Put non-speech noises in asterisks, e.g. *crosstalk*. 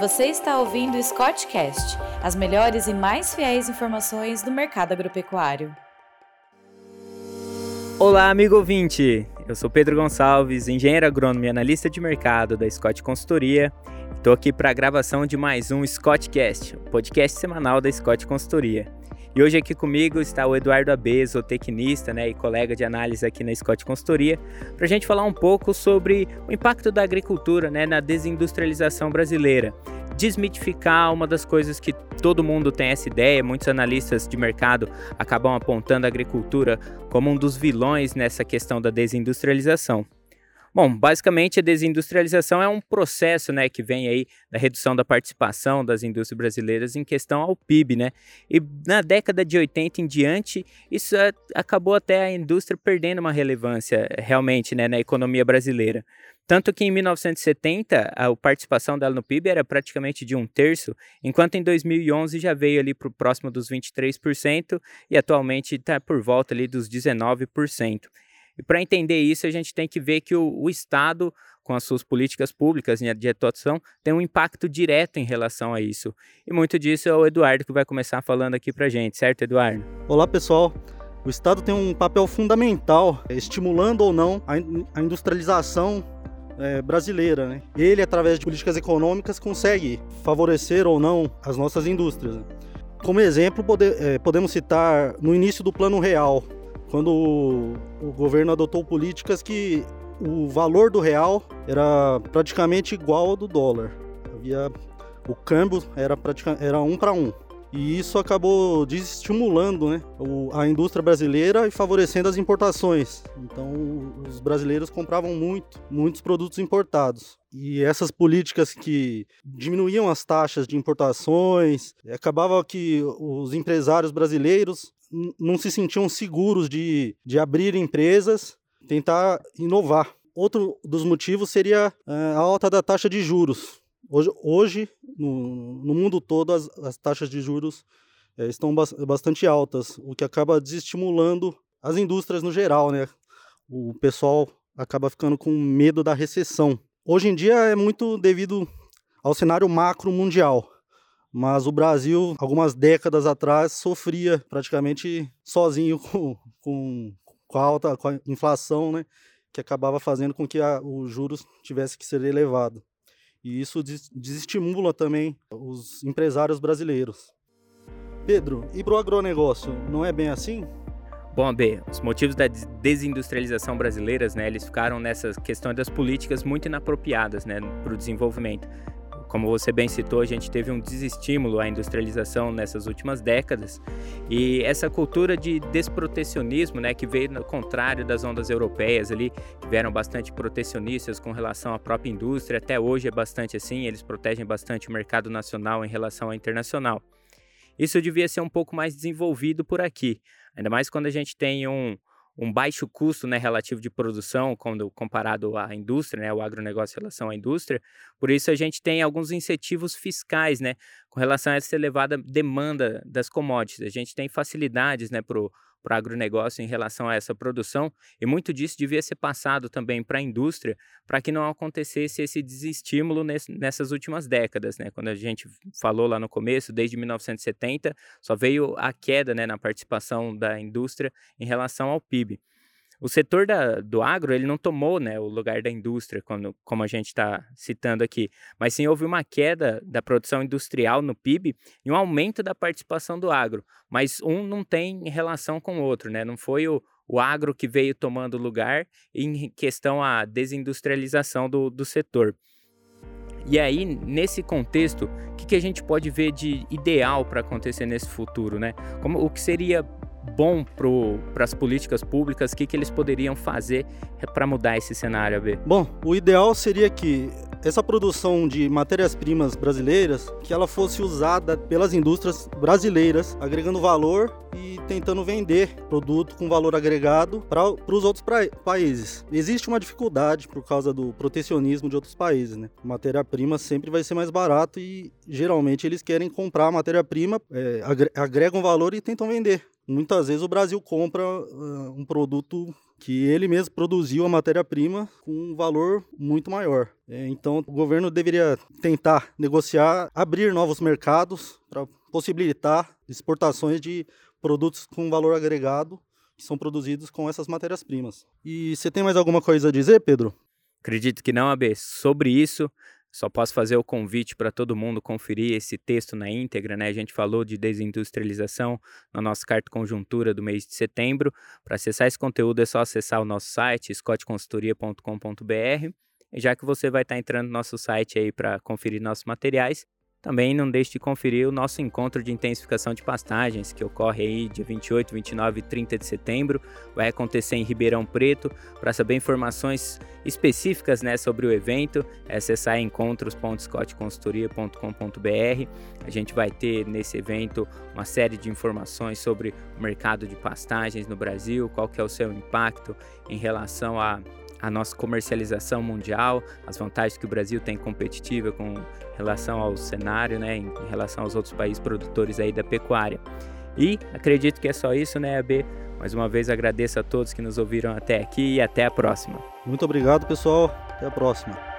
Você está ouvindo o Scottcast, as melhores e mais fiéis informações do mercado agropecuário. Olá, amigo ouvinte! Eu sou Pedro Gonçalves, engenheiro agrônomo e analista de mercado da Scott Consultoria. Estou aqui para a gravação de mais um Scottcast, o podcast semanal da Scott Consultoria. E hoje aqui comigo está o Eduardo Abeso, tecnista né, e colega de análise aqui na Scott Consultoria, para a gente falar um pouco sobre o impacto da agricultura né, na desindustrialização brasileira. Desmitificar uma das coisas que todo mundo tem essa ideia, muitos analistas de mercado acabam apontando a agricultura como um dos vilões nessa questão da desindustrialização. Bom, basicamente a desindustrialização é um processo, né, que vem aí da redução da participação das indústrias brasileiras em questão ao PIB, né? E na década de 80 em diante, isso acabou até a indústria perdendo uma relevância realmente, né, na economia brasileira. Tanto que em 1970 a participação dela no PIB era praticamente de um terço, enquanto em 2011 já veio ali para o próximo dos 23% e atualmente está por volta ali dos 19%. E para entender isso, a gente tem que ver que o, o Estado, com as suas políticas públicas de atuação, tem um impacto direto em relação a isso. E muito disso é o Eduardo que vai começar falando aqui para gente, certo, Eduardo? Olá, pessoal. O Estado tem um papel fundamental, estimulando ou não a industrialização é, brasileira. Né? Ele, através de políticas econômicas, consegue favorecer ou não as nossas indústrias. Como exemplo, pode, é, podemos citar no início do Plano Real, quando o, o governo adotou políticas que o valor do real era praticamente igual ao do dólar. Havia o câmbio era era um para um. E isso acabou desestimulando né, a indústria brasileira e favorecendo as importações. Então, os brasileiros compravam muito, muitos produtos importados. E essas políticas que diminuíam as taxas de importações, acabava que os empresários brasileiros não se sentiam seguros de, de abrir empresas, tentar inovar. Outro dos motivos seria eh, a alta da taxa de juros. Hoje, hoje no, no mundo todo, as, as taxas de juros é, estão ba bastante altas, o que acaba desestimulando as indústrias no geral. Né? O pessoal acaba ficando com medo da recessão. Hoje em dia é muito devido ao cenário macro mundial. Mas o Brasil, algumas décadas atrás, sofria praticamente sozinho *laughs* com, com, com a alta com a inflação, né? que acabava fazendo com que a, os juros tivesse que ser elevado. E isso desestimula também os empresários brasileiros. Pedro, e para o agronegócio, não é bem assim? Bom, B, os motivos da desindustrialização brasileira, né, eles ficaram nessas questões das políticas muito inapropriadas, né, para o desenvolvimento. Como você bem citou, a gente teve um desestímulo à industrialização nessas últimas décadas e essa cultura de desprotecionismo, né, que veio no contrário das ondas europeias ali, que vieram bastante protecionistas com relação à própria indústria, até hoje é bastante assim, eles protegem bastante o mercado nacional em relação ao internacional. Isso devia ser um pouco mais desenvolvido por aqui, ainda mais quando a gente tem um, um baixo custo né, relativo de produção quando comparado à indústria, né, o agronegócio em relação à indústria. Por isso a gente tem alguns incentivos fiscais né, com relação a essa elevada demanda das commodities. A gente tem facilidades né, para o para o agronegócio em relação a essa produção, e muito disso devia ser passado também para a indústria, para que não acontecesse esse desestímulo nessas últimas décadas. Né? Quando a gente falou lá no começo, desde 1970, só veio a queda né, na participação da indústria em relação ao PIB o setor da, do agro ele não tomou né, o lugar da indústria, quando, como a gente está citando aqui, mas sim houve uma queda da produção industrial no PIB e um aumento da participação do agro, mas um não tem relação com o outro, né? não foi o, o agro que veio tomando lugar em questão à desindustrialização do, do setor. E aí, nesse contexto, o que, que a gente pode ver de ideal para acontecer nesse futuro, né? Como, o que seria bom para as políticas públicas? O que, que eles poderiam fazer para mudar esse cenário, AB? Bom, o ideal seria que essa produção de matérias-primas brasileiras, que ela fosse usada pelas indústrias brasileiras, agregando valor e tentando vender produto com valor agregado para os outros países. Existe uma dificuldade por causa do protecionismo de outros países, né? Matéria-prima sempre vai ser mais barato e geralmente eles querem comprar a matéria-prima, é, agregam valor e tentam vender. Muitas vezes o Brasil compra uh, um produto que ele mesmo produziu a matéria-prima com um valor muito maior. É, então, o governo deveria tentar negociar, abrir novos mercados para possibilitar exportações de produtos com valor agregado que são produzidos com essas matérias-primas. E você tem mais alguma coisa a dizer, Pedro? Acredito que não, AB. Sobre isso, só posso fazer o convite para todo mundo conferir esse texto na íntegra, né? A gente falou de desindustrialização na nossa carta conjuntura do mês de setembro. Para acessar esse conteúdo é só acessar o nosso site, scottconsultoria.com.br. Já que você vai estar entrando no nosso site aí para conferir nossos materiais, também não deixe de conferir o nosso encontro de intensificação de pastagens, que ocorre aí dia 28, 29 e 30 de setembro. Vai acontecer em Ribeirão Preto. Para saber informações específicas né, sobre o evento, é acessar encontros.scottconsultoria.com.br. A gente vai ter nesse evento uma série de informações sobre o mercado de pastagens no Brasil, qual que é o seu impacto em relação a a nossa comercialização mundial, as vantagens que o Brasil tem competitiva com relação ao cenário, né, em relação aos outros países produtores aí da pecuária. E acredito que é só isso, né, AB? Mais uma vez agradeço a todos que nos ouviram até aqui e até a próxima. Muito obrigado, pessoal. Até a próxima.